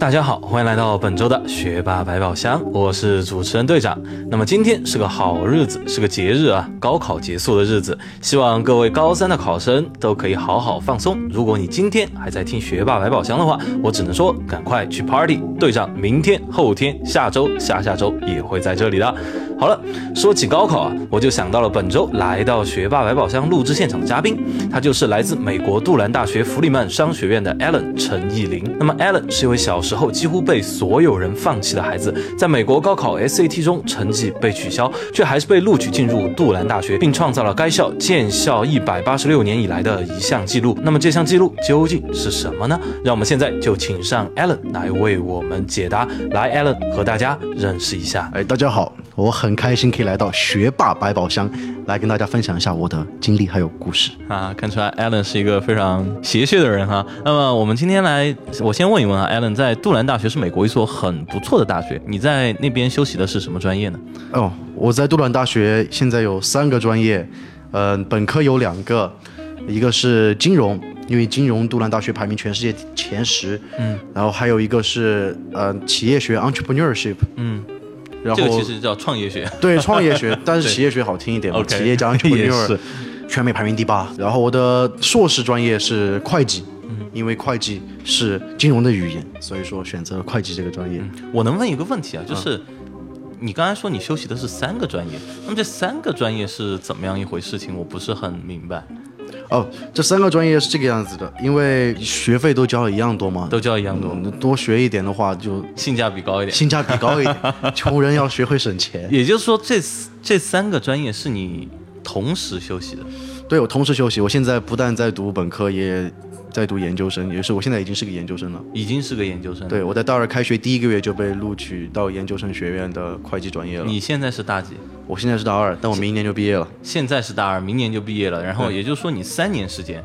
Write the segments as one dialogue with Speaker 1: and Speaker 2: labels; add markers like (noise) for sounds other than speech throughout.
Speaker 1: 大家好，欢迎来到本周的学霸百宝箱，我是主持人队长。那么今天是个好日子，是个节日啊，高考结束的日子。希望各位高三的考生都可以好好放松。如果你今天还在听学霸百宝箱的话，我只能说赶快去 party。队长明天、后天、下周、下下周也会在这里的。好了，说起高考啊，我就想到了本周来到学霸百宝箱录制现场的嘉宾，他就是来自美国杜兰大学弗里曼商学院的 Allen 陈艺林。那么 Allen 是一位小时候几乎被所有人放弃的孩子，在美国高考 SAT 中成绩被取消，却还是被录取进入杜兰大学，并创造了该校建校一百八十六年以来的一项记录。那么这项记录究竟是什么呢？让我们现在就请上 Allen 来为我们解答。来，Allen 和大家认识一下。
Speaker 2: 哎，大家好，我很开心可以来到学霸百宝箱，来跟大家分享一下我的经历还有故事。
Speaker 1: 啊，看出来 Allen 是一个非常邪血的人哈。那么我们今天来，我先问一问啊，Allen 在杜兰大学是美国一所很不错的大学，你在那边修习的是什么专业呢？
Speaker 2: 哦，我在杜兰大学现在有三个专业，嗯、本科有两个，一个是金融，因为金融杜兰大学排名全世界前十，嗯，然后还有一个是呃企业学 entrepreneurship，
Speaker 1: 嗯，
Speaker 2: 然后
Speaker 1: 这个其实叫创业学。
Speaker 2: 对创业学，(laughs) 但是企业学好听一点嘛
Speaker 1: OK，
Speaker 2: 企业家 (laughs)
Speaker 1: 也
Speaker 2: entrepreneur
Speaker 1: 是
Speaker 2: 全美排名第八。然后我的硕士专业是会计，因为会计是金融的语言，所以说选择了会计这个专业。
Speaker 1: 我能问一个问题啊，就是你刚才说你修习的是三个专业，那么这三个专业是怎么样一回事情？我不是很明白。
Speaker 2: 哦，这三个专业是这个样子的，因为学费都交了一样多嘛，
Speaker 1: 都交一样多，
Speaker 2: 嗯多学一点的话就
Speaker 1: 性价比高一点。
Speaker 2: 性价比高一点。穷人要学会省钱。(laughs)
Speaker 1: 也就是说，这这三个专业是你同时修习的。
Speaker 2: 对我同时休息，我现在不但在读本科，也在读研究生，也就是我现在已经是个研究生了。
Speaker 1: 已经是个研究生。
Speaker 2: 对，我在大二开学第一个月就被录取到研究生学院的会计专业了。
Speaker 1: 你现在是大几？
Speaker 2: 我现在是大二，但我明年就毕业了。
Speaker 1: 现在是大二，明年就毕业了。然后也就是说，你三年时间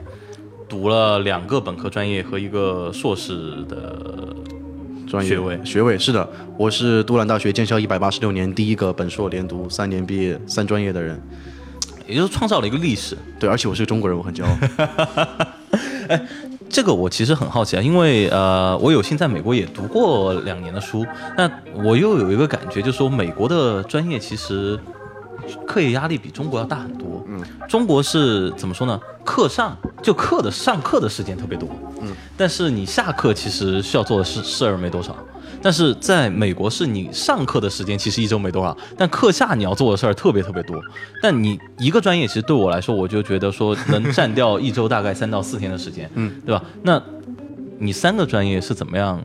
Speaker 1: 读了两个本科专业和一个硕士的
Speaker 2: 专业
Speaker 1: 学位
Speaker 2: 学位是的，我是杜兰大学建校一百八十六年第一个本硕连读三年毕业三专业的人。
Speaker 1: 也就是创造了一个历史。
Speaker 2: 对，而且我是个中国人，我很骄傲。(laughs)
Speaker 1: 哎这个我其实很好奇啊，因为呃，我有幸在美国也读过两年的书，那我又有一个感觉，就是说美国的专业其实课业压力比中国要大很多。嗯，中国是怎么说呢？课上就课的上课的时间特别多，嗯，但是你下课其实需要做的事事儿没多少。但是在美国，是你上课的时间其实一周没多少，但课下你要做的事儿特别特别多。但你一个专业，其实对我来说，我就觉得说能占掉一周大概三到四天的时间，嗯，对吧？那你三个专业是怎么样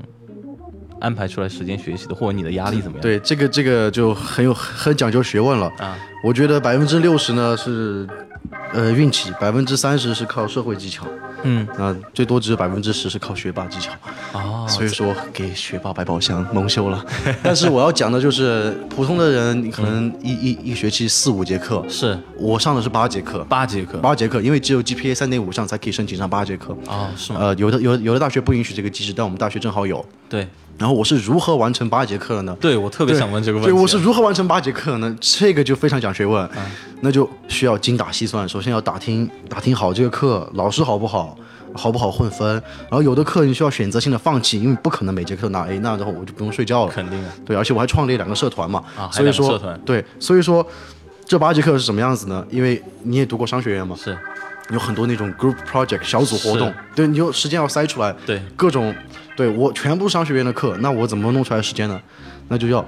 Speaker 1: 安排出来时间学习的，或者你的压力怎么样？
Speaker 2: 对，这个这个就很有很讲究学问了。
Speaker 1: 啊，
Speaker 2: 我觉得百分之六十呢是呃运气，百分之三十是靠社会技巧，
Speaker 1: 嗯，
Speaker 2: 那最多只有百分之十是靠学霸技巧。
Speaker 1: 哦，
Speaker 2: 所以说给学霸百宝箱蒙羞了。(laughs) 但是我要讲的就是，普通的人你可能一一一学期四五节课，
Speaker 1: 是
Speaker 2: 我上的是八节课，
Speaker 1: 八节课
Speaker 2: 八节课，因为只有 GPA 三点五上才可以申请上八节课。
Speaker 1: 哦，是吗？
Speaker 2: 呃，有的有有的大学不允许这个机制，但我们大学正好有。
Speaker 1: 对，
Speaker 2: 然后我是如何完成八节课的呢？
Speaker 1: 对我特别想问这个问题
Speaker 2: 对，
Speaker 1: 啊。
Speaker 2: 我是如何完成八节课呢？这个就非常讲学问，那就需要精打细算。首先要打听打听好这个课老师好不好，好不好混分。然后有的课你需要选择性的放弃，因为不可能每节课都拿 A，那然后我就不用睡觉了。
Speaker 1: 肯定啊，
Speaker 2: 对，而且我还创立两个社团嘛，所以说对，所以说这八节课是什么样子呢？因为你也读过商学院嘛，
Speaker 1: 是
Speaker 2: 有很多那种 group project 小组活动，对，你就时间要塞出来，
Speaker 1: 对
Speaker 2: 各种，对我全部商学院的课，那我怎么弄出来时间呢？那就要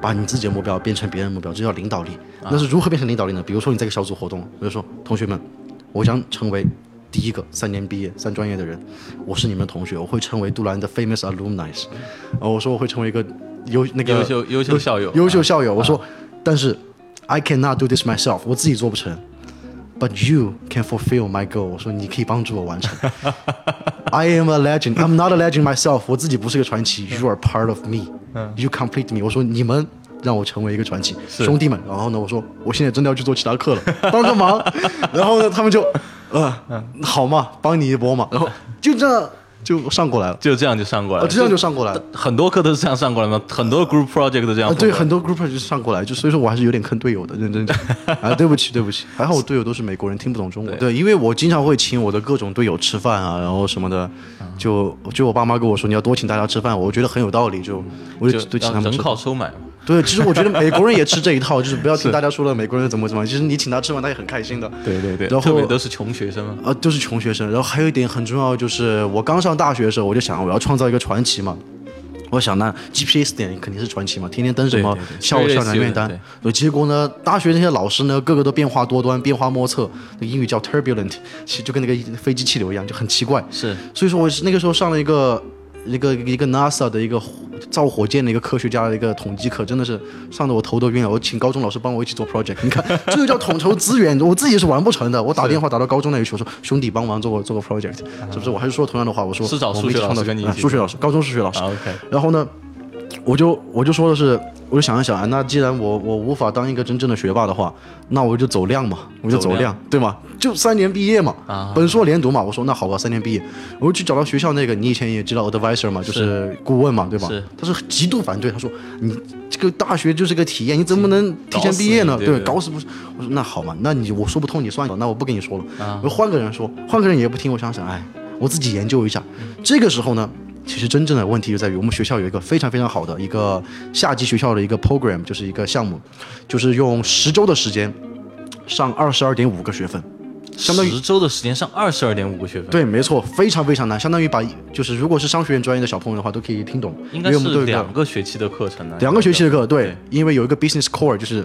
Speaker 2: 把你自己的目标变成别人的目标，这叫领导力。
Speaker 1: 啊
Speaker 2: 那是如何变成领导力呢？比如说你这个小组活动，比如说同学们，我将成为第一个三年毕业三专业的人，我是你们的同学，我会成为杜兰的 famous alumni，呃，我说我会成为一个优那个
Speaker 1: 优秀优秀校友，
Speaker 2: 优秀校友。我说，但是 I cannot do this myself，我自己做不成。But you can fulfill my goal。我说你可以帮助我完成。I am a legend. I'm not a legend myself。我自己不是个传奇。You are part of me. You complete me。我说你们让我成为一个传奇，兄弟们。然后呢，我说我现在真的要去做其他课了，帮个忙。然后呢，他们就呃好嘛，帮你一波嘛。然后就这样就上过来了，
Speaker 1: 就这样就上过来
Speaker 2: 啊，
Speaker 1: 了，
Speaker 2: 这样就上过来了。
Speaker 1: 很多课都是这样上过来吗？很多 group project 都这样
Speaker 2: 啊。对，很多 group project 就上过来，就所以说我还是有点坑队友的，认真讲。(laughs) 啊，对不起，对不起，还好我队友都是美国人，听不懂中文。对，因为我经常会请我的各种队友吃饭啊，然后什么的，就就我爸妈跟我说你要多请大家吃饭，我觉得很有道理，就我就
Speaker 1: 就
Speaker 2: 就请他们
Speaker 1: 人
Speaker 2: 吃。
Speaker 1: 靠收买嘛。
Speaker 2: 对，其实我觉得美国人也吃这一套，就是不要听大家说了美国人怎么怎么，其实你请他吃饭，他也很开心的。
Speaker 1: 对对对
Speaker 2: 然后
Speaker 1: 特别都是穷学生嘛。
Speaker 2: 啊，都是穷学生。然后还有一点很重要，就是我刚上大学的时候，我就想我要创造一个传奇嘛。我想那，GPS 点肯定是传奇嘛，天天登什么校校长面单
Speaker 1: 对。
Speaker 2: 结果呢，大学那些老师呢，个个都变化多端、变化莫测，那英语叫 turbulent，其实就跟那个飞机气流一样，就很奇怪。
Speaker 1: 是
Speaker 2: 所以说我是那个时候上了一个一个一个 NASA 的一个火造火箭的一个科学家的一个统计课，真的是上的我头都晕了。我请高中老师帮我一起做 project，你看 (laughs) 这就叫统筹资源，我自己是完不成的。我打电话打到高中那里去，我说兄弟帮忙做个做个 project，是不是？我还是说同样的话，我说
Speaker 1: 是找数学老师
Speaker 2: 数学老师，高中数学老师。
Speaker 1: 啊 OK，
Speaker 2: 然后呢，我就我就说的是，我就想一想啊，那既然我我无法当一个真正的学霸的话，那我就走量嘛，我就走
Speaker 1: 走量
Speaker 2: 量，对吗？就三年毕业嘛，
Speaker 1: 啊
Speaker 2: 本硕连读嘛。我说那好吧，三年毕业，我就去找到学校那个，你以前也知道 advisor 嘛，就是顾问嘛，对吧？
Speaker 1: 是
Speaker 2: 他是极度反对，他说你这个大学就是个体验，你怎么能提前毕业呢？对，
Speaker 1: 搞死你对对
Speaker 2: 搞死不是？我说那好嘛，那你我说不通，你算了，那我不跟你说了，
Speaker 1: 啊
Speaker 2: 我换个人说，换个人也不听，我想想，哎，我自己研究一下。这个时候呢，其实真正的问题就在于我们学校有一个非常非常好的一个夏季学校的一个 program，就是一个项目，就是用十周的时间上二十二点五个学分。相当于
Speaker 1: 十周的时间上二十二点五个学分，
Speaker 2: 对，没错，非常非常难，相当于把就是如果是商学院专业的小朋友的话，都可以听懂，
Speaker 1: 应该是
Speaker 2: 因为我们都有
Speaker 1: 两个学期的课程呢。
Speaker 2: 两个学期的课，对
Speaker 1: 对，
Speaker 2: 因为有一个 business core，就是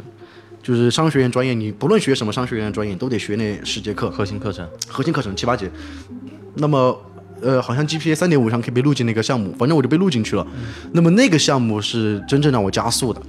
Speaker 2: 就是商学院专业，你不论学什么商学院的专业，都得学那十节课，
Speaker 1: 核心课程。
Speaker 2: 核心课程七八节。那么，呃，好像 GPA 三点五以上可以被录进那个项目，反正我就被录进去了。那么那个项目是真正让我加速的。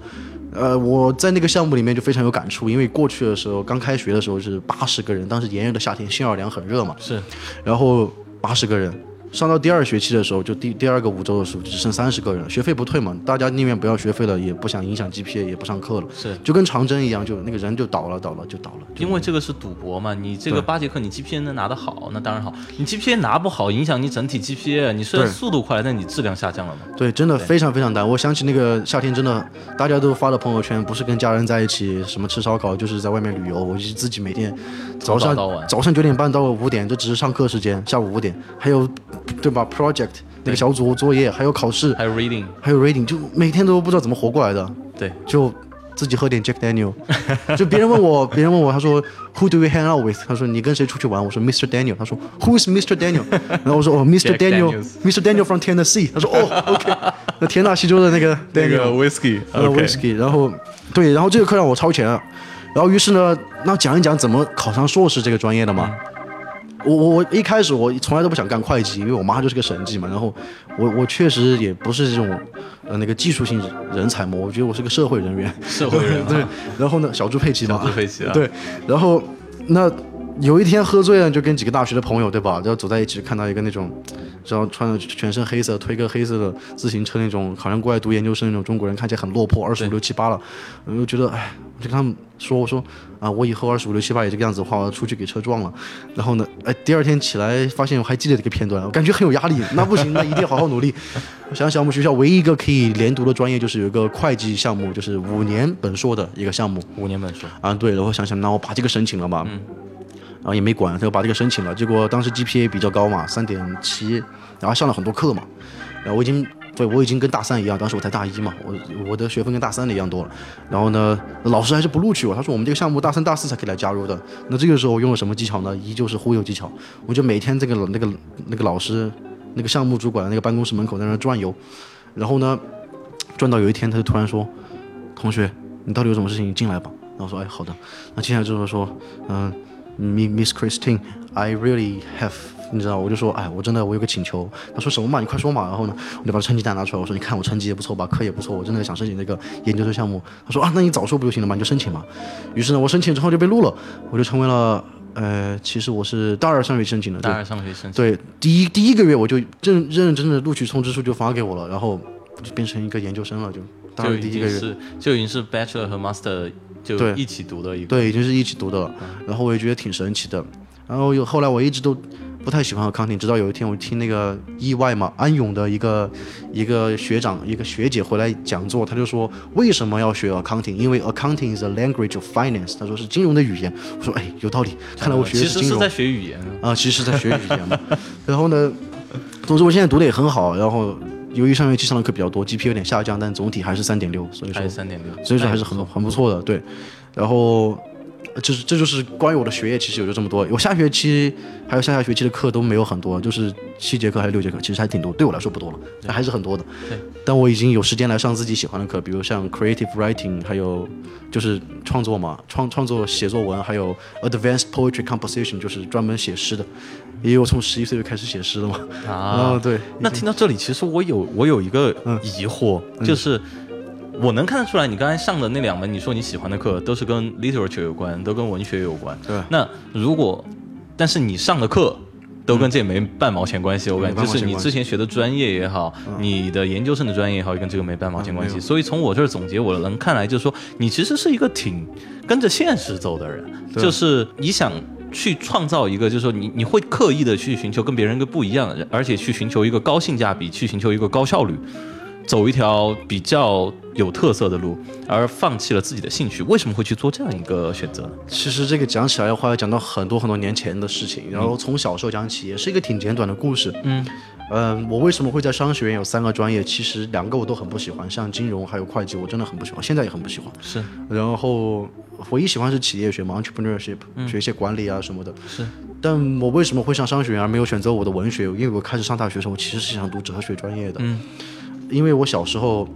Speaker 2: 呃，我在那个项目里面就非常有感触，因为过去的时候刚开学的时候是八十个人，当时炎热的夏天，新奥尔良很热嘛，
Speaker 1: 是
Speaker 2: 然后八十个人，上到第二学期的时候，就第第二个五周的时候，就只剩三十个人，学费不退嘛，大家宁愿不要学费了，也不想影响 GPA，也不上课了，
Speaker 1: 是，
Speaker 2: 就跟长征一样，就那个人就倒了，倒了就倒了，
Speaker 1: 因为这个是赌博嘛，你这个八节课你 GPA 能拿得好，那当然好。你 GPA 拿不好，影响你整体 GPA。你虽然速度快，但你质量下降了嘛。
Speaker 2: 对，真的非常非常难。我想起那个夏天，真的大家都发了朋友圈，不是跟家人在一起什么吃烧烤，就是在外面旅游。我就自己每天早上
Speaker 1: 早
Speaker 2: 早上九点半到五点，这只是上课时间，下午五点还有对吧？project 那个小组作业，还有考试，
Speaker 1: 还有 reading，
Speaker 2: 还有 reading，就每天都不知道怎么活过来的。
Speaker 1: 对，
Speaker 2: 就自己喝点 Jack Daniel，就别人问我，别人问我，他说 Who do we hang out with？他说你跟谁出去玩？我说 Mr. Daniel。他说 Who is Mr. Daniel？然后我说哦 Mr. Daniel，Mr. Daniel from Tennessee。他说哦 OK，那田纳西州的那个
Speaker 1: Daniel，whisky，
Speaker 2: 呃 whisky。然后对，然后这个课让我超前了。然后于是呢，那讲一讲怎么考上硕士这个专业的嘛。我我我一开始我从来都不想干会计，因为我妈就是个审计嘛。然后我我确实也不是这种呃那个技术性人才嘛，我觉得我是个社会人员。
Speaker 1: 社会人 (laughs)
Speaker 2: 对，然后呢，小猪佩奇嘛，
Speaker 1: 小猪佩奇啊
Speaker 2: 对，然后那有一天喝醉了，就跟几个大学的朋友，对吧？然后走在一起，看到一个那种，然后穿着全身黑色，推个黑色的自行车那种，好像过来读研究生那种中国人，看起来很落魄，二十五六七八了，我就觉得，哎，我就跟他们说，我说啊，我以后二十五六七八也这个样子的话，我要出去给车撞了。然后呢，哎，第二天起来发现我还记得这个片段，我感觉很有压力。那不行，那一定要好好努力。我想想，我们学校唯一一个可以连读的专业，就是有一个会计项目，就是五年本硕的一个项目。
Speaker 1: 五年本硕，
Speaker 2: 啊，对，然后想想，那我把这个申请了吧，然后也没管，他就把这个申请了。结果当时 GPA 比较高嘛，三点七，然后上了很多课嘛，然后我已经对我已经跟大三一样，当时我才大一嘛，我我的学分跟大三的一样多了。然后呢，老师还是不录取我，他说我们这个项目大三大四才可以来加入的。那这个时候我用了什么技巧呢？依旧是忽悠技巧，我就每天这个那个那个老师那个项目主管的那个办公室门口在那转悠，然后呢，转到有一天他就突然说，同学，你到底有什么事情？你进来吧。然后说，哎，好的。那接下来就是说，嗯、Miss Christine，I really have，你知道，我就说，哎，我真的我有个请求。他说什么嘛？你快说嘛。然后呢，我就把成绩单拿出来，我说，你看我成绩也不错吧，课也不错，我真的想申请这个研究生项目。他说啊，那你早说不就行了吗，你就申请嘛。于是呢，我申请之后就被录了，我就成为了，呃，其实我是大二上学期申请的，
Speaker 1: 大二上学申请，
Speaker 2: 对，第一第一个月我就认认认真真的录取通知书就发给我了，然后就变成一个研究生了，就大
Speaker 1: 就已
Speaker 2: 二第一个月。
Speaker 1: 经是就已经是 bachelor 和 master 就
Speaker 2: 对
Speaker 1: 一起读的一个，
Speaker 2: 对，已经是一起读的了。然后我也觉得挺神奇的。然后有后来我一直都，不太喜欢 accounting，直到有一天我听那个意外嘛，安永的一个一个学长一个学姐回来讲座，他就说为什么要学 accounting？因为 accounting is a language of finance，他说是金融的语言。我说哎，有道理，看来我学的 (laughs) 是金融
Speaker 1: 实是在学语言。
Speaker 2: 啊，其实是在学语言嘛。(laughs) 然后呢，总之我现在读的也很好，然后由于上学期上的课比较多，GPA 有点下降，但总体还是三点六，所以说
Speaker 1: 还是三点六，
Speaker 2: 所以说还是很很不错的，对。然后，呃这是这就是关于我的学业，其实也就这么多。我下学期还有下下学期的课都没有很多，就是七节课还是六节课，其实还挺多，对我来说不多了，但还是很多的。
Speaker 1: 对。
Speaker 2: 但我已经有时间来上自己喜欢的课，比如像 creative writing，还有就是创作嘛，创创作写作文，还有 advanced poetry composition，就是专门写诗的。因为我从十一岁就开始写诗了嘛。
Speaker 1: 啊，(laughs)
Speaker 2: 对。
Speaker 1: 那听到这里，其实我有我有一个疑惑，就是我能看得出来，你刚才上的那两门，你说你喜欢的课都是跟 literature 有关，都跟文学有关。
Speaker 2: 对
Speaker 1: 那如果，但是你上的课都跟这没半毛钱关系，我感觉就是你之前学的专业也好，你的研究生的专业也好，跟这个没半毛钱关系。所以从我这儿总结，我能看来就是说，你其实是一个挺跟着现实走的人，就是你想。去创造一个，就是说你你会刻意的去寻求跟别人一个不一样的人，而且去寻求一个高性价比，去寻求一个高效率，走一条比较有特色的路，而放弃了自己的兴趣。为什么会去做这样一个选择呢？
Speaker 2: 其实这个讲起来的话，要讲到很多很多年前的事情，然后从小时候讲起，也是一个挺简短的故事。
Speaker 1: 嗯，
Speaker 2: 嗯，我为什么会在商学院有三个专业？其实两个我都很不喜欢，像金融还有会计，我真的很不喜欢，现在也很不喜欢。
Speaker 1: 是
Speaker 2: 然后唯一喜欢是企业学嘛，entrepreneurship，、学一些管理啊什么的。
Speaker 1: 是，
Speaker 2: 但我为什么会上商学院而没有选择我的文学？因为我开始上大学的时候，我其实是想读哲学专业的。
Speaker 1: 嗯，
Speaker 2: 因为我小时候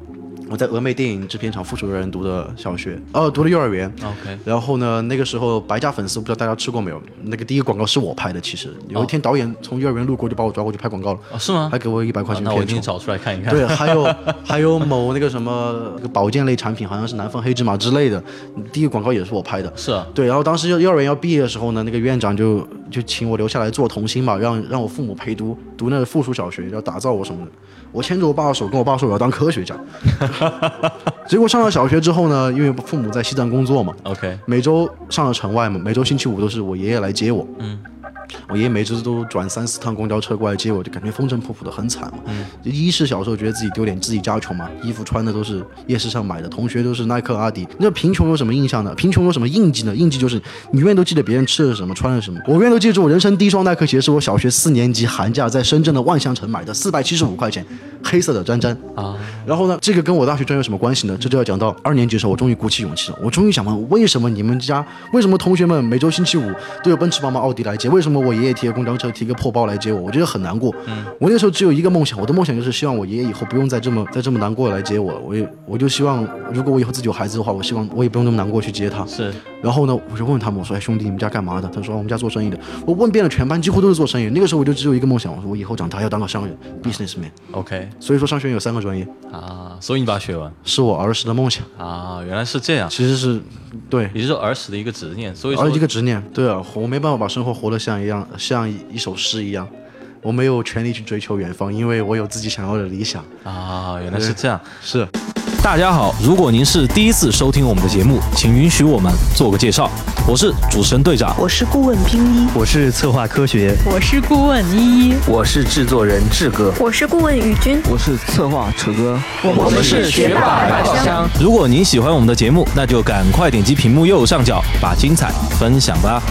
Speaker 2: 我在峨眉电影制片厂附属幼儿园读的小学，呃，读的幼儿园。
Speaker 1: OK，
Speaker 2: 然后呢，那个时候白家粉丝不知道大家吃过没有？那个第一个广告是我拍的，其实有一天导演从幼儿园路过就把我抓过去拍广告了，
Speaker 1: 哦，是吗？
Speaker 2: 还给我一百块
Speaker 1: 啊
Speaker 2: 钱片酬。
Speaker 1: 那我一定找出来看一看。
Speaker 2: 对，还有 (laughs) 还有某那个什么那个保健类产品，好像是南方黑芝麻之类的，第一个广告也是我拍的。
Speaker 1: 是啊，
Speaker 2: 对，然后当时幼幼儿园要毕业的时候呢，那个院长就就请我留下来做童星嘛，让让我父母陪读，读那个附属小学，要打造我什么的。我牵着我爸的手，跟我爸说我要当科学家。(laughs) 结果上了小学之后呢，因为父母在西藏工作嘛
Speaker 1: ，OK，
Speaker 2: 每周上了城外嘛，每周星期五都是我爷爷来接我。
Speaker 1: 嗯，
Speaker 2: 我爷爷每次都转三四趟公交车过来接我，就感觉风尘仆仆的，很惨嘛。嗯，一是小时候觉得自己丢脸，自己家穷嘛，衣服穿的都是夜市上买的，同学都是耐克、阿迪。那贫穷有什么印象呢？贫穷有什么印记呢？印记就是你永远都记得别人吃的是什么，穿的是什么。我永远都记住我人生第一双耐克鞋是我小学四年级寒假在深圳的万象城买的，四百七十五块钱，黑色的粘粘。
Speaker 1: 啊，
Speaker 2: 然后呢，这个跟我大学专业有什么关系呢？这就要讲到二年级的时候，我终于鼓起勇气了。我终于想问，为什么你们家，为什么同学们每周星期五都有奔驰、宝马、奥迪来接？为什么我爷爷提个公交车，提个破包来接我？我觉得很难过。嗯，我那时候只有一个梦想，我的梦想就是希望我爷爷以后不用再这么再这么难过来接我了。我也我就希望，如果我以后自己有孩子的话，我希望我也不用那么难过去接他。
Speaker 1: 是
Speaker 2: 然后呢，我就问他们，我说：“哎，兄弟，你们家干嘛的？”他说：“我们家做生意的。”我问遍了全班，几乎都是做生意。那个时候我就只有一个梦想，我说我以后长大要当个商人，businessman。
Speaker 1: OK (laughs)
Speaker 2: 所以说商学院有三个专业，
Speaker 1: 啊，所以你把它学完
Speaker 2: 是我儿时的梦想。
Speaker 1: 啊，原来是这样，
Speaker 2: 其实是对，
Speaker 1: 也就是儿时的一个执念。所以说
Speaker 2: 而一个执念。对啊，我没办法把生活活得像一样，像一一首诗一样。我没有权利去追求远方，因为我有自己想要的理想。
Speaker 1: 啊，原来是这样。
Speaker 2: 是，
Speaker 1: 大家好，如果您是第一次收听我们的节目，请允许我们做个介绍。我是主持人队长，
Speaker 3: 我是顾问冰一，
Speaker 4: 我是策划科学，
Speaker 5: 我是顾问依依，
Speaker 4: 我是制作人志哥，
Speaker 3: 我是顾问宇君，
Speaker 4: 我是策划楚哥，
Speaker 5: 我们是学霸百宝箱。
Speaker 1: 如果您喜欢我们的节目，那就赶快点击屏幕右上角，把精彩分享吧。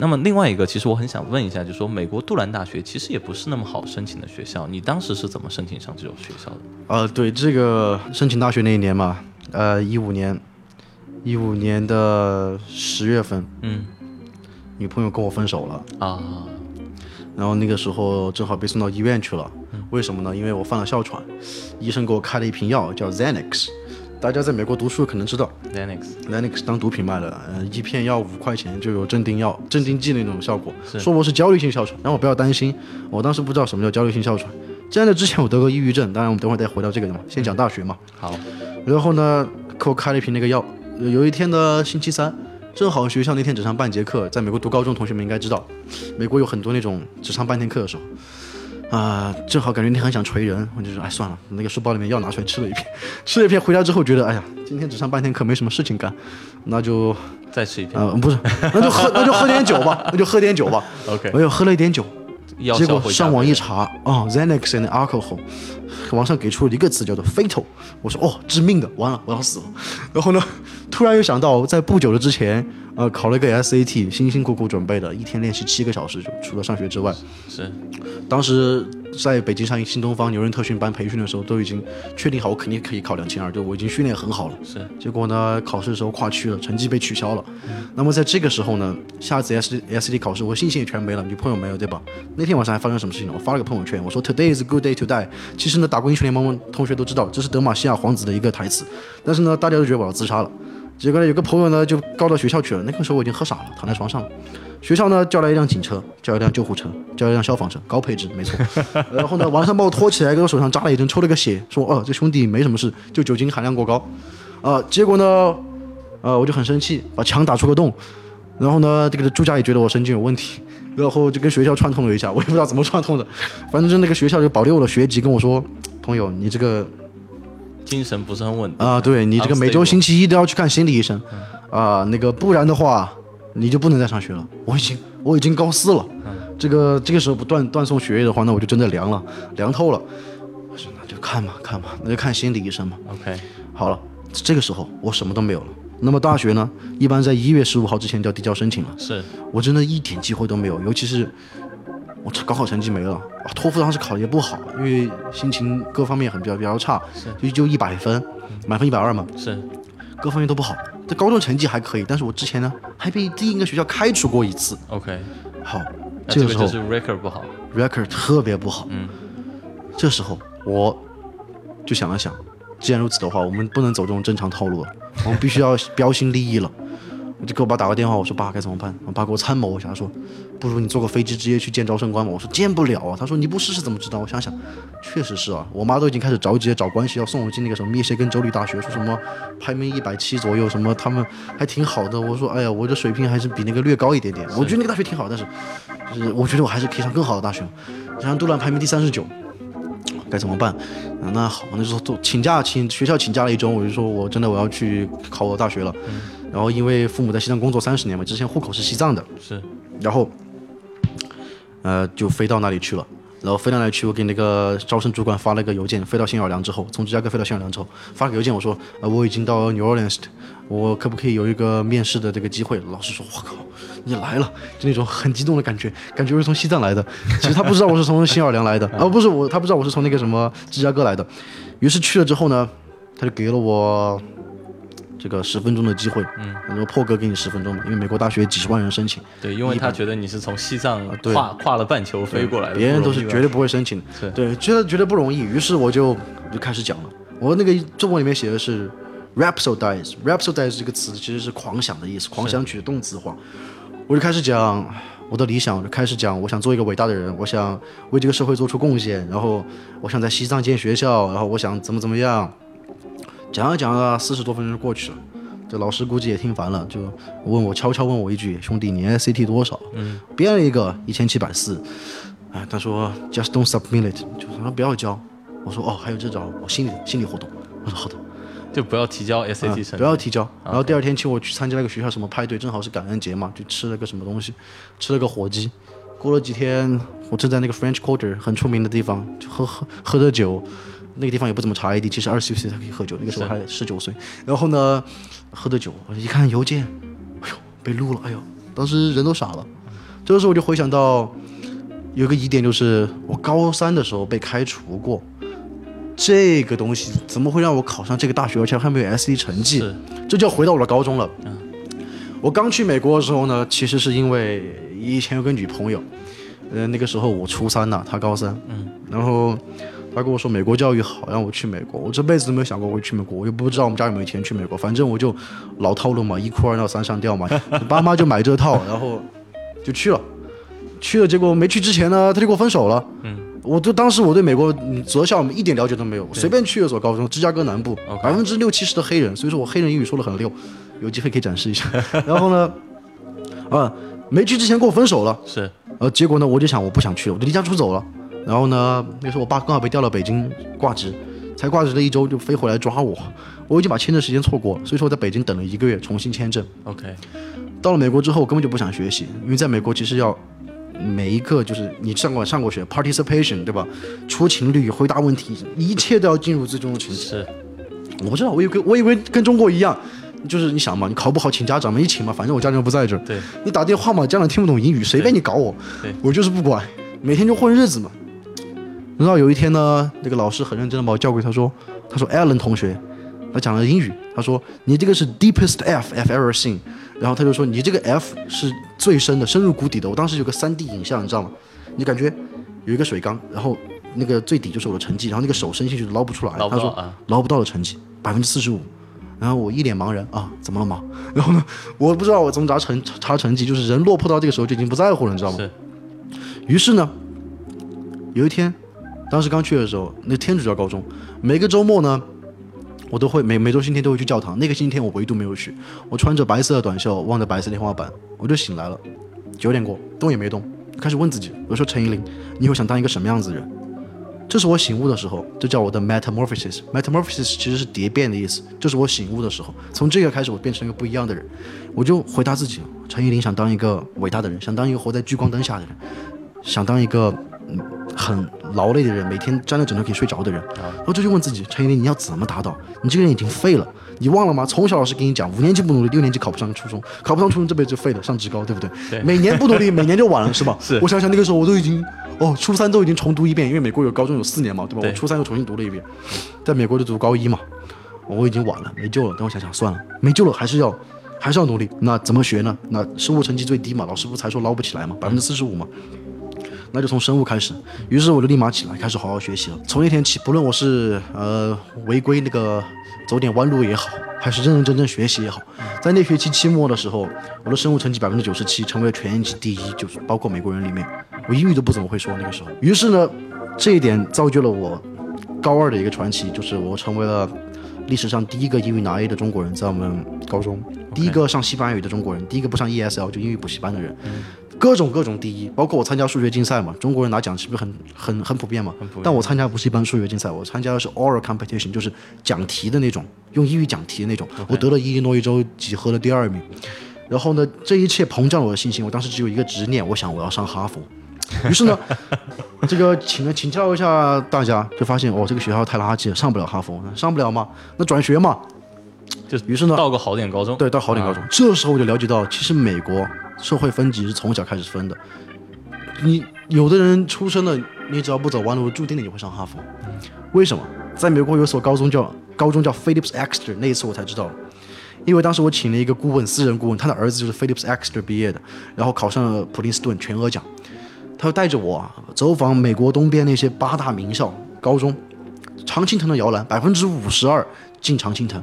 Speaker 1: 那么另外一个，其实我很想问一下，就是说美国杜兰大学其实也不是那么好申请的学校，你当时是怎么申请上这种学校的？
Speaker 2: 呃，对这个申请大学那一年嘛，呃，一五年，一五年的十月份，
Speaker 1: 嗯
Speaker 2: 女朋友跟我分手了，
Speaker 1: 啊，
Speaker 2: 然后那个时候正好被送到医院去了。为什么呢？因为我犯了哮喘，医生给我开了一瓶药叫 Xanax，大家在美国读书可能知道。
Speaker 1: Linux
Speaker 2: Linux 当毒品卖的，呃，一片药五块钱就有镇定药、镇定剂那种效果，说我是焦虑性哮喘，让我不要担心。我当时不知道什么叫焦虑性哮喘，在那之前我得过抑郁症，当然我们等会儿再回到这个的嘛，先讲大学嘛。
Speaker 1: 好，
Speaker 2: 然后呢，给我开了一瓶那个药，有有一天的星期三，正好学校那天只上半节课，在美国读高中同学们应该知道，美国有很多那种只上半天课的时候。啊、正好感觉你很想锤人，我就说，哎，算了，那个书包里面药拿出来吃了一片，(laughs) 吃了一片回家之后觉得，哎呀，今天只上半天课，没什么事情干，那就，
Speaker 1: 再吃一片。
Speaker 2: 呃，不是，那就喝，(laughs) 那就喝点酒吧，那就喝点酒吧。
Speaker 1: OK，
Speaker 2: 我又喝了一点酒，结果上网一查，哦，Xanax and alcohol，网上给出了一个词叫做 fatal。我说哦，致命的，完了，我要死了。然后呢，突然又想到，在不久的之前，呃，考了一个 SAT，辛辛苦苦准备的，一天练习七个小时，就除了上学之外，
Speaker 1: 是
Speaker 2: 当时在北京上新东方牛人特训班培训的时候，都已经确定好我肯定可以考两千二，就我已经训练很好了。
Speaker 1: 是
Speaker 2: 结果呢，考试的时候跨区了，成绩被取消了。那么在这个时候呢，下次 S S D 考试，我信心也全没了，女朋友没有，对吧？那天晚上还发生什么事情呢？我发了个朋友圈，我说 Today is a good day to die。其实呢，打过英雄联盟同学都知道，这是德玛西亚皇子的一个台词。但是呢，大家都觉得我要自杀了。结果，有个朋友呢就告到学校去了。那个时候我已经喝傻了，躺在床上。学校呢叫来一辆警车，叫一辆救护车，叫一辆消防车，高配置，没错。(laughs) 然后呢，晚上把我拖起来，给我手上扎了一针，抽了个血，说哦，这兄弟没什么事，就酒精含量过高。啊、结果呢，呃，我就很生气，把墙打出个洞。然后呢，这个朱家也觉得我神经有问题，然后就跟学校串通了一下，我也不知道怎么串通的，反正就那个学校就保佑了学籍，跟我说，朋友，你这个
Speaker 1: 精神不是很稳定
Speaker 2: 啊、对你这个每周星期一都要去看心理医生，啊、那个不然的话，你就不能再上学了。我已经我已经高四了，这个这个时候不断断送学业的话，那我就真的凉了，凉透了。我说那就看吧看吧，那就看心理医生嘛。
Speaker 1: OK，
Speaker 2: 好了，这个时候我什么都没有了。那么大学呢，一般在一月十五号之前就要递交申请了。
Speaker 1: 是
Speaker 2: 我真的一点机会都没有，尤其是我高考成绩没了，啊，托福当时考的也不好，因为心情各方面很比较比较差，就就一百分，满分一百二嘛，
Speaker 1: 是
Speaker 2: 各方面都不好。这高中成绩还可以，但是我之前呢还被第一个学校开除过一次。
Speaker 1: OK，
Speaker 2: 好，这个时候
Speaker 1: 就是 record 不好。
Speaker 2: record 特别不好。
Speaker 1: 嗯，
Speaker 2: 这时候我就想了想，既然如此的话，我们不能走这种正常套路了，我们必须要 (laughs) 标新立异了。我就给我爸打个电话，我说爸该怎么办？我爸给我参谋一下，说不如你坐个飞机直接去见招生官吧。我说见不了啊。他说你不试试怎么知道？我想想，确实是啊。我妈都已经开始着急，找关系要送我进那个什么密歇根州立大学，说什么排名一百七左右，什么他们还挺好的。我说哎呀，我的水平还是比那个略高一点点。我觉得那个大学挺好，但是就是我觉得我还是可以上更好的大学。然后杜兰排名第三十九，该怎么办？啊，那好，那就说都请假，请学校请假了一周，我就说我真的我要去考我大学了。然后因为父母在西藏工作三十年嘛，之前户口是西藏的，
Speaker 1: 是
Speaker 2: 然后呃就飞到那里去了。然后飞到那里去，我给那个招生主管发了个邮件。飞到新奥尔良之后，从芝加哥飞到新奥尔良之后，发了个邮件，我说，呃，我已经到 New Orleans，我可不可以有一个面试的这个机会？老师说，我靠，你来了，就那种很激动的感觉，感觉我是从西藏来的。其实他不知道我是从新奥尔良来的，啊、不是我，他不知道我是从那个什么芝加哥来的。于是去了之后呢，他就给了我这个十分钟的机会，嗯，他说破格给你十分钟嘛，因为美国大学几十万人申请，
Speaker 1: 对，因为他觉得你是从西藏
Speaker 2: 对
Speaker 1: 跨跨了半球飞过来的，
Speaker 2: 别人都是绝对不会申请的，对，觉得觉得不容易，于是我就就开始讲了。我那个作文里面写的是 rhapsodize，rhapsodize 这个词其实是狂想的意思，狂想曲的动词化。我就开始讲我的理想，我就开始讲我想做一个伟大的人，我想为这个社会做出贡献，然后我想在西藏建学校，然后我想怎么怎么样。讲着讲着，四十多分钟就过去了。这老师估计也听烦了，就问我悄悄问我一句：“兄弟，你 SAT 多少？”嗯，编了一个一千七百四。哎，他说 “Just don't submit it”，就是他不要交。我说哦，还有这招，我心里心理活动。我说好的，
Speaker 1: 就不要提交 SAT
Speaker 2: 不要提交。然后第二天请我去参加那个学校什么派对，正好是感恩节嘛，就吃了个什么东西，吃了个火鸡。过了几天，我正在那个 French Quarter 很出名的地方，就喝喝喝着酒，那个地方也不怎么查 ID，其实二十岁才可以喝酒，那个时候还十九岁。然后呢，喝的酒，我一看邮件，哎呦，被录了，哎呦，当时人都傻了。这个时候我就回想到，有个疑点就是我高三的时候被开除过，这个东西怎么会让我考上这个大学，而且还没有 SD 成绩？这就要回到我的高中了。我刚去美国的时候呢，其实是因为以前有个女朋友，呃，那个时候我初三呐、她高三，嗯，然后她跟我说美国教育好，让我去美国。我这辈子都没有想过我会去美国，我又不知道我们家有没有钱去美国，反正我就老套路嘛，一哭二闹三上吊嘛，爸妈就买这套，然后就去了。去了，结果没去之前呢，他就跟我分手了。嗯，我就当时我对美国嗯择校一点了解都没有，随便去了所高中，芝加哥南部，百分之六七十的黑人，所以说我黑人英语说的很溜，有机会可以展示一下。然后呢，啊，没去之前跟我分手了，
Speaker 1: 是
Speaker 2: 呃，结果呢，我就想我不想去了，我就离家出走了。然后呢，那时候我爸刚好被调到北京挂职，才挂职了一周就飞回来抓我，我已经把签证时间错过了，所以说我在北京等了一个月重新签证。
Speaker 1: OK，
Speaker 2: 到了美国之后，我根本就不想学习，因为在美国其实要每一个就是你上过上过学，participation 对吧？出勤率、回答问题，一切都要进入最终的程序。
Speaker 1: 是
Speaker 2: 我不知道，我以为我以为跟中国一样，就是你想嘛，你考不好请家长嘛，一请嘛，反正我家长不在这儿。
Speaker 1: 对，
Speaker 2: 你打电话嘛，家长听不懂英语，随便你搞我
Speaker 1: 对，
Speaker 2: 我就是不管，每天就混日子嘛。直到有一天呢，那个老师很认真的把我叫过去，他说：“他说 Allen 同学，他讲了英语，他说你这个是 deepest F I've ever seen，然后他就说你这个 F 是最深的，深入谷底的。我当时有个 3D 影像，你知道吗？你感觉有一个水缸，然后那个最底就是我的成绩，然后那个手伸进去捞不出来，他说
Speaker 1: 捞不到
Speaker 2: 的成绩百分之四十五。然后我一脸茫然啊，怎么了嘛？(laughs) 然后呢，我不知道我怎么查成查成绩，就是人落魄到这个时候就已经不在乎了，你知道吗？
Speaker 1: 是
Speaker 2: 于是呢，有一天，当时刚去的时候，那天主教高中，每个周末呢，我都会每每周星期天都会去教堂。那个星期天我唯独没有去，我穿着白色的短袖，望着白色天花板，我就醒来了，九点过，动也没动，开始问自己，我说陈依林，你以后想当一个什么样子的人？这是我醒悟的时候，这叫我的 metamorphosis。metamorphosis 其实是蝶变的意思，这是我醒悟的时候。从这个开始，我变成一个不一样的人。我就回答自己，陈依林想当一个伟大的人，想当一个活在聚光灯下的人，想当一个很劳累的人，每天沾着枕头可以睡着的人。然后这就问自己，陈一林，你要怎么达到？你这个人已经废了，你忘了吗？从小老师给你讲，五年级不努力，六年级考不上初中，考不上初中这辈子就废了，上职高，对不对？
Speaker 1: 对
Speaker 2: 每年不努力，每年就晚了，是吧？(laughs)
Speaker 1: 是
Speaker 2: 我想想那个时候我都已经。哦，初三都已经重读一遍，因为美国有高中有四年嘛，对吧？
Speaker 1: 对
Speaker 2: 我初三又重新读了一遍，在美国就读高一嘛，我已经晚了，没救了。等我想想，算了，没救了，还是要还是要努力。那怎么学呢？那生物成绩最低嘛，老师不才说捞不起来嘛，百分之四十五嘛。那就从生物开始，于是我就立马起来，开始好好学习了。从那天起，不论我是呃违规那个走点弯路也好，还是认认真真学习也好，在那学期期末的时候，我的生物成绩百分之九十七，成为了全年级第一，就是包括美国人里面，我英语都不怎么会说那个时候。于是呢，这一点造就了我高二的一个传奇，就是我成为了历史上第一个英语拿 A 的中国人，在我们高中，第一个上西班牙语的中国人，第一个不上 ESL 就英语补习班的人。各种各种第一，包括我参加数学竞赛嘛，中国人拿奖是不是很很很普遍嘛？
Speaker 1: 遍
Speaker 2: 但我参加不是一般数学竞赛，我参加的是 oral competition，就是讲题的那种，用英语讲题的那种。我得了伊利诺伊州几何的第二名。然后呢，这一切膨胀了我的信心。我当时只有一个执念，我想我要上哈佛。于是呢，(laughs) 这个请了请教一下大家，就发现哦，这个学校太垃圾了，上不了哈佛，上不了嘛，那转学嘛。
Speaker 1: 就
Speaker 2: 于是呢
Speaker 1: 到个好点高中，
Speaker 2: 对，到好点高中。这时候我就了解到，其实美国社会分级是从小开始分的。你有的人出生了，你只要不走弯路，注定的你会上哈佛。为什么？在美国有所高中叫高中叫 Phillips Exeter，那一次我才知道。因为当时我请了一个顾问，私人顾问，他的儿子就是 Phillips Exeter 毕业的，然后考上了普林斯顿全额奖。他就带着我走访美国东边那些八大名校高中，常青藤的摇篮百分之五十二进常青藤，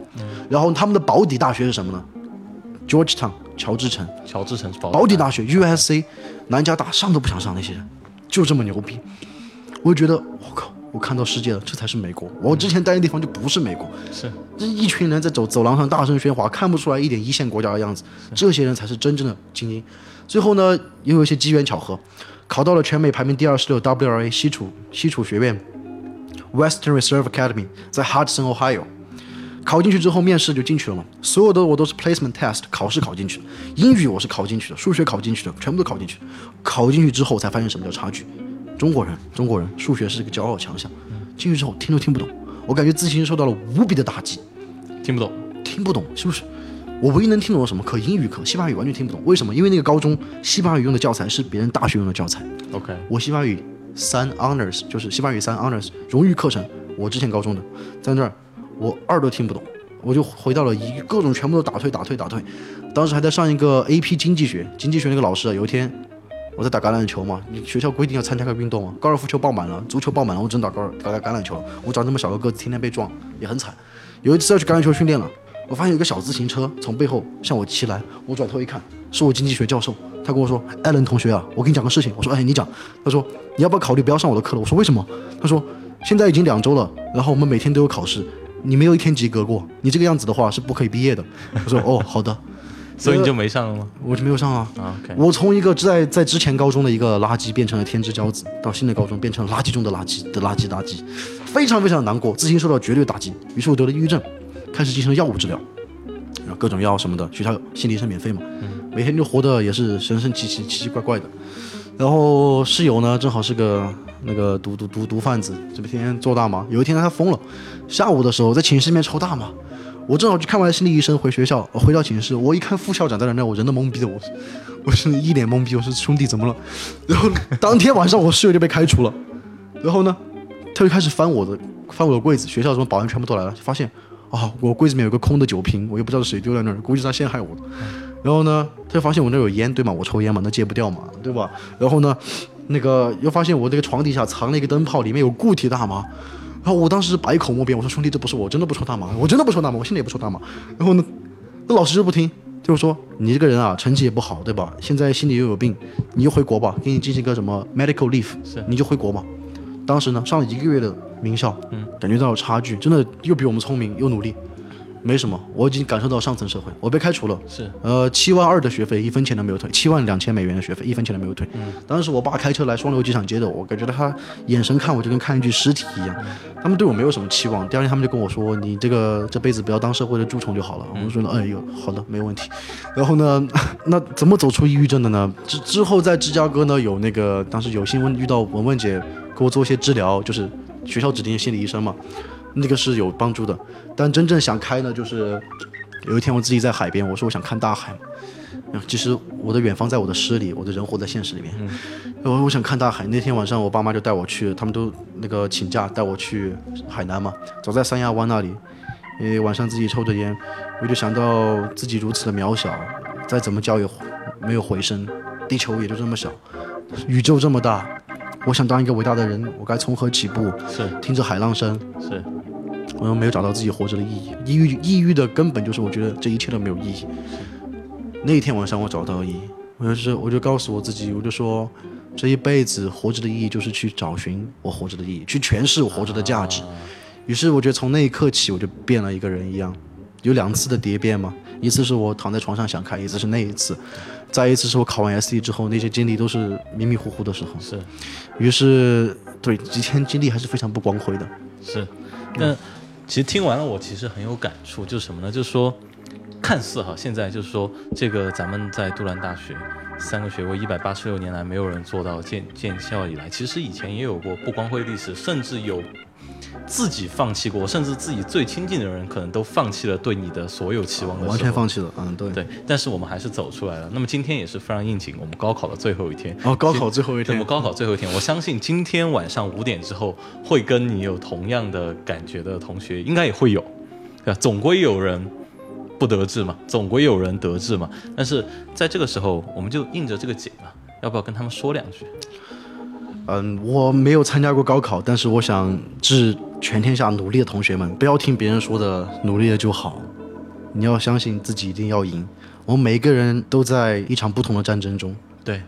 Speaker 2: 然后他们的保底大学是什么呢？Georgetown 乔治城，
Speaker 1: 乔治城是保
Speaker 2: 保底大学 USC 南加大上都不想上那些人，就这么牛逼。我就觉得我靠，我看到世界了，这才是美国。我之前待的地方就不是美国，
Speaker 1: 是
Speaker 2: 这一群人在走走廊上大声喧哗，看不出来一点一线国家的样子。这些人才是真正的精英。最后呢，也有一些机缘巧合，考到了全美排名第二十六 WRA 西楚西楚学院 Western Reserve Academy，在 Hudson Ohio。考进去之后，面试就进去了嘛。所有的我都是 placement test 考试考进去的，英语我是考进去的，数学考进去的，全部都考进去。考进去之后才发现什么叫差距。中国人，中国人数学是一个骄傲强项，进去之后听都听不懂，我感觉自信心受到了无比的打击。
Speaker 1: 听不懂，
Speaker 2: 听不懂，是不是？我唯一能听懂的什么课？英语课，西班牙语完全听不懂。为什么？因为那个高中西班牙语用的教材是别人大学用的教材。
Speaker 1: OK，
Speaker 2: 我西班牙语三 honors 就是西班牙语三 honors 荣誉课程，我之前高中的，在那儿我二都听不懂，我就回到了一各种全部都打退打退打退。当时还在上一个 AP 经济学，经济学那个老师啊，有一天我在打橄榄球嘛，你学校规定要参加个运动嘛，高尔夫球爆满了，足球爆满了，我只能打高尔打打橄榄球了。我长这么小个个子，天天被撞，也很惨。有一次要去橄榄球训练了，我发现有个小自行车从背后向我骑来，我转头一看，是我经济学教授，他跟我说：“艾伦同学啊，我跟你讲个事情。”我说：“哎，你讲。”他说：“你要不要考虑不要上我的课了？”我说：“为什么？”他说：“现在已经两周了，然后我们每天都有考试，你没有一天及格过，你这个样子的话是不可以毕业的。(laughs) ”我说：“哦，好的。”
Speaker 1: 所以你就没上了吗？
Speaker 2: 我就没有上啊。我从一个在在之前高中的一个垃圾变成了天之骄子，到新的高中变成了垃圾中的垃圾的垃圾垃圾，非常非常难过，自信受到绝对打击。于是我得了抑郁症，开始进行了药物治疗，然后各种药什么的，学校心理医生免费嘛，每天就活得也是神神奇奇、奇奇怪怪的。然后室友呢，正好是个那个毒毒毒毒贩子，这不天天做大麻。有一天他疯了，下午的时候在寝室里面抽大麻。我正好去看完心理医生，回学校，回到寝室，我一看副校长在那，我人都懵逼的，我我是一脸懵逼，我说兄弟怎么了？然后当天晚上我室友就被开除了。然后呢，他就开始翻我的翻我的柜子，学校什么保安全部都来了，发现啊，我柜子里面有个空的酒瓶，我也不知道是谁丢在那儿，估计是他陷害我的。然后呢，他就发现我那有烟，对吗？我抽烟嘛，那戒不掉嘛，对吧？然后呢，那个又发现我这个床底下藏了一个灯泡，里面有固体大麻。然后我当时百口莫辩，我说兄弟，这不是我真的不抽大麻，我真的不抽大麻，我现在也不抽大麻。然后呢，那老师就不听，就是说你这个人啊，成绩也不好，对吧？现在心里又有病，你就回国吧，给你进行个什么 medical leave，
Speaker 1: 是
Speaker 2: 你就回国吧。当时呢，上了一个月的名校，嗯，感觉到有差距，真的又比我们聪明又努力。没什么，我已经感受到上层社会，我被开除了。
Speaker 1: 是，
Speaker 2: 呃，七万二的学费，一分钱都没有退；七万两千美元的学费，一分钱都没有退。嗯，当时我爸开车来双流机场接的我，感觉到他眼神看我就跟看一具尸体一样。他们对我没有什么期望。第二天他们就跟我说：“你这个这辈子不要当社会的蛀虫就好了。”我说：“哎呦，好的，没问题。(laughs) ”然后呢，(laughs) 那怎么走出抑郁症的呢？之之后在芝加哥呢，有那个当时有幸问遇到文文姐，给我做一些治疗，就是学校指定的心理医生嘛。那个是有帮助的，但真正想开呢，就是有一天我自己在海边，我说我想看大海，其实我的远方在我的诗里，我的人活在现实里面。我我想看大海，那天晚上我爸妈就带我去，他们都那个请假带我去海南嘛，走在三亚湾那里，因为晚上自己抽着烟，我就想到自己如此的渺小，再怎么叫也没有回声，地球也就这么小，宇宙这么大，我想当一个伟大的人，我该从何起步？
Speaker 1: 是，
Speaker 2: 听着海浪声，
Speaker 1: 是。
Speaker 2: 我又没有找到自己活着的意义，抑郁抑郁的根本就是我觉得这一切都没有意义。那一天晚上我找到意义，我就是我就告诉我自己，我就说这一辈子活着的意义就是去找寻我活着的意义，去诠释我活着的价值。于是我觉得从那一刻起我就变了一个人一样，有两次的蝶变嘛，一次是我躺在床上想开，一次是那一次，再一次是我考完 S D 之后那些经历都是迷迷糊糊的时候。
Speaker 1: 是，
Speaker 2: 于是对几天经历还是非常不光辉的。
Speaker 1: 是，那。其实听完了，我其实很有感触，就是什么呢？就是说，看似哈，现在就是说，这个咱们在杜兰大学三个学位，一百八十六年来没有人做到建建校以来，其实以前也有过不光辉历史，甚至有。自己放弃过，甚至自己最亲近的人可能都放弃了对你的所有期望的
Speaker 2: 完全放弃了，嗯，对
Speaker 1: 对。但是我们还是走出来了。那么今天也是非常应景，我们高考的最后一天
Speaker 2: 哦，高考最后一天，
Speaker 1: 我们高考最后一天，我相信今天晚上五点之后会跟你有同样的感觉的同学，应该也会有，对吧？总归有人不得志嘛，总归有人得志嘛。但是在这个时候，我们就应着这个景嘛，要不要跟他们说两句？
Speaker 2: 嗯，我没有参加过高考，但是我想致全天下努力的同学们，不要听别人说的努力了就好，你要相信自己一定要赢。我们每一个人都在一场不同的战争中，
Speaker 1: 对，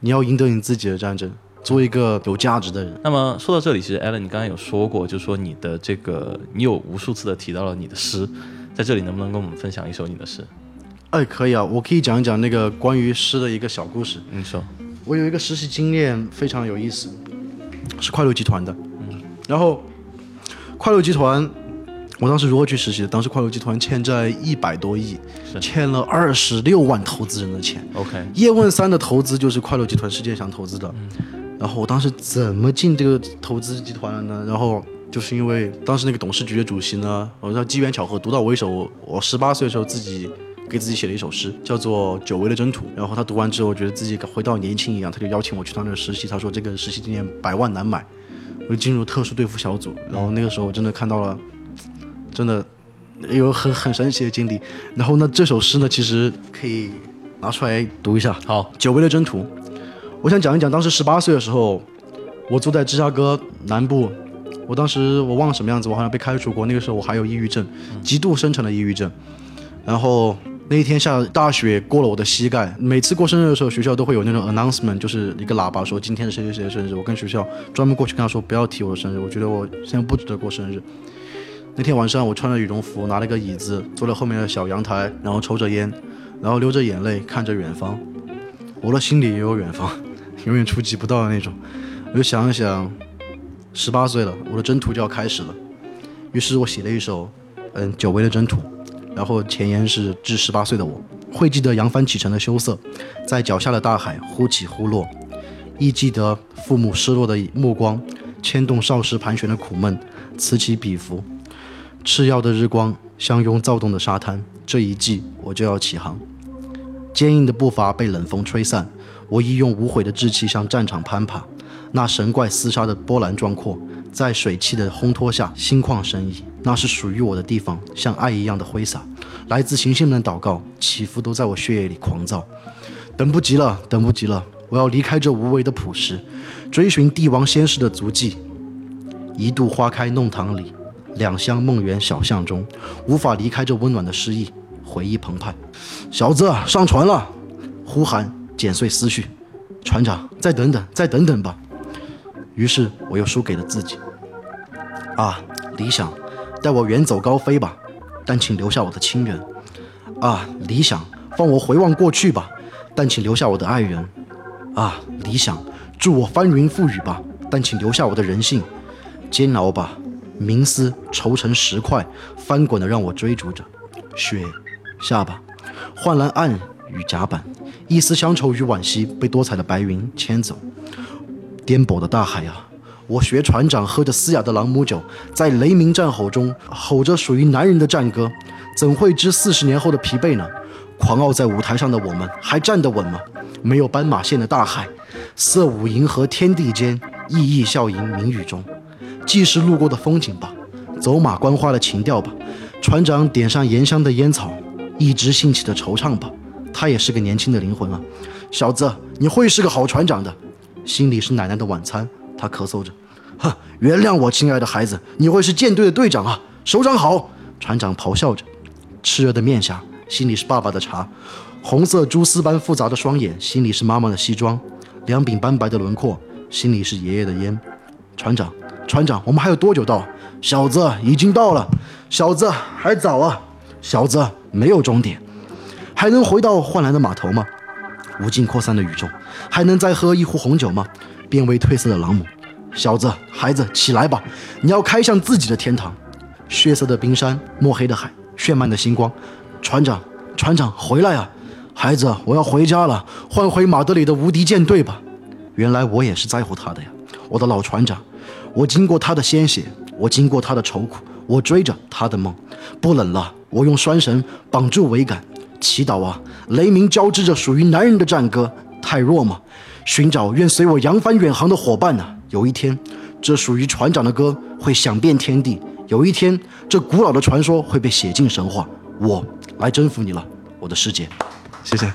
Speaker 2: 你要赢得你自己的战争，做一个有价值的人。
Speaker 1: 那么说到这里，其实 Allen，你刚才有说过，就是说你的这个，你有无数次的提到了你的诗，在这里能不能跟我们分享一首你的诗？
Speaker 2: 哎，可以啊，我可以讲一讲那个关于诗的一个小故事。
Speaker 1: 你说。
Speaker 2: 我有一个实习经验非常有意思，是快乐集团的。嗯，然后快乐集团，我当时如何去实习的？当时快乐集团欠债一百多亿，欠了二十六万投资人的钱。
Speaker 1: OK，
Speaker 2: 叶问三的投资就是快乐集团世界想投资的。然后我当时怎么进这个投资集团了呢？然后就是因为当时那个董事局的主席呢，我说机缘巧合读到我一首，我十八岁的时候自己。给自己写了一首诗，叫做《久违的征途》。然后他读完之后，觉得自己回到年轻一样，他就邀请我去他那实习。他说这个实习经验百万难买，我就进入特殊对付小组。然后那个时候我真的看到了，真的有很很神奇的经历。然后呢，这首诗呢，其实可以拿出来读一下。
Speaker 1: 好，《
Speaker 2: 久违的征途》，我想讲一讲当时十八岁的时候，我住在芝加哥南部。我当时我忘了什么样子，我好像被开除过。那个时候我还有抑郁症，极度深沉的抑郁症。然后。那一天下大雪，过了我的膝盖。每次过生日的时候，学校都会有那种 announcement，就是一个喇叭说今天是谁谁谁的生日。我跟学校专门过去跟他说不要提我的生日，我觉得我现在不值得过生日。那天晚上我穿着羽绒服，拿了个椅子，坐在后面的小阳台，然后抽着烟，然后流着眼泪看着远方。我的心里也有远方，永远触及不到的那种。我就想一想，十八岁了，我的征途就要开始了。于是我写了一首，嗯，久违的征途。然后前言是至十八岁的我，会记得扬帆启程的羞涩，在脚下的大海忽起忽落，亦记得父母失落的目光，牵动少时盘旋的苦闷，此起彼伏。赤耀的日光相拥躁动的沙滩，这一季我就要起航。坚硬的步伐被冷风吹散，我亦用无悔的志气向战场攀爬。那神怪厮杀的波澜壮阔，在水汽的烘托下心旷神怡。那是属于我的地方，像爱一样的挥洒。来自行星们的祷告，起伏都在我血液里狂躁。等不及了，等不及了！我要离开这无为的朴实，追寻帝王先世的足迹。一度花开弄堂里，两厢梦圆小巷中，无法离开这温暖的诗意，回忆澎湃。小子，上船了！呼喊剪碎思绪。船长，再等等，再等等吧。于是我又输给了自己。啊，理想，带我远走高飞吧，但请留下我的亲人。啊，理想，放我回望过去吧，但请留下我的爱人。啊，理想，助我翻云覆雨吧，但请留下我的人性。煎熬吧，冥思愁成石块，翻滚的让我追逐着。雪下吧，换来岸与甲板，一丝乡愁与惋惜被多彩的白云牵走。颠簸的大海啊，我学船长喝着嘶哑的朗姆酒，在雷鸣战吼中吼着属于男人的战歌，怎会知四十年后的疲惫呢？狂傲在舞台上的我们还站得稳吗？没有斑马线的大海，色舞银河天地间，熠熠笑盈明雨中。既是路过的风景吧，走马观花的情调吧。船长点上烟香的烟草，一直兴起的惆怅吧。他也是个年轻的灵魂啊，小子，你会是个好船长的。心里是奶奶的晚餐，他咳嗽着，哼，原谅我，亲爱的孩子，你会是舰队的队长啊，首长好。船长咆哮着，炽热的面颊，心里是爸爸的茶，红色蛛丝般复杂的双眼，心里是妈妈的西装，两鬓斑白的轮廓，心里是爷爷的烟。船长，船长，我们还有多久到？小子，已经到了。小子，还早啊。小子，没有终点，还能回到换来的码头吗？无尽扩散的宇宙，还能再喝一壶红酒吗？变为褪色的朗姆，小子，孩子，起来吧，你要开向自己的天堂。血色的冰山，墨黑的海，绚漫的星光。船长，船长，回来啊！孩子，我要回家了，换回马德里的无敌舰队吧。原来我也是在乎他的呀，我的老船长。我经过他的鲜血，我经过他的愁苦，我追着他的梦。不冷了，我用拴绳绑住桅杆。祈祷啊！雷鸣交织着属于男人的战歌，太弱吗？寻找愿随我扬帆远航的伙伴呢？有一天，这属于船长的歌会响遍天地；有一天，这古老的传说会被写进神话。我来征服你了，我的师姐。谢谢。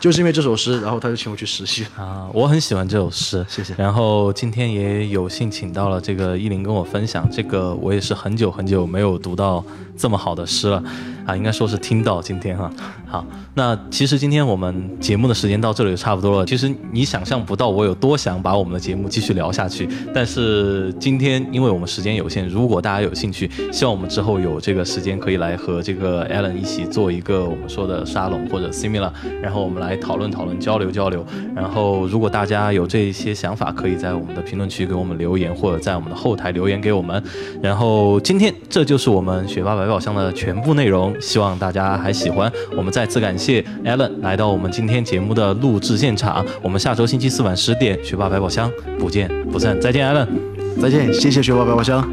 Speaker 2: 就是因为这首诗，然后他就请我去实习
Speaker 1: 啊。我很喜欢这首诗，
Speaker 2: 谢谢。
Speaker 1: 然后今天也有幸请到了这个依林跟我分享，这个我也是很久很久没有读到这么好的诗了。啊，应该说是听到今天哈。好，那其实今天我们节目的时间到这里就差不多了。其实你想象不到我有多想把我们的节目继续聊下去，但是今天因为我们时间有限，如果大家有兴趣，希望我们之后有这个时间可以来和这个 Alan 一起做一个我们说的沙龙或者 similar，然后我们来来讨论讨论、交流交流。然后如果大家有这些想法，可以在我们的评论区给我们留言，或者在我们的后台留言给我们。然后今天这就是我们学霸百宝箱的全部内容。希望大家还喜欢。我们再次感谢 Alan 来到我们今天节目的录制现场。我们下周星期四晚十点，学霸百宝箱不见不散。再见，Alan。
Speaker 2: 再见，谢谢学霸百宝箱。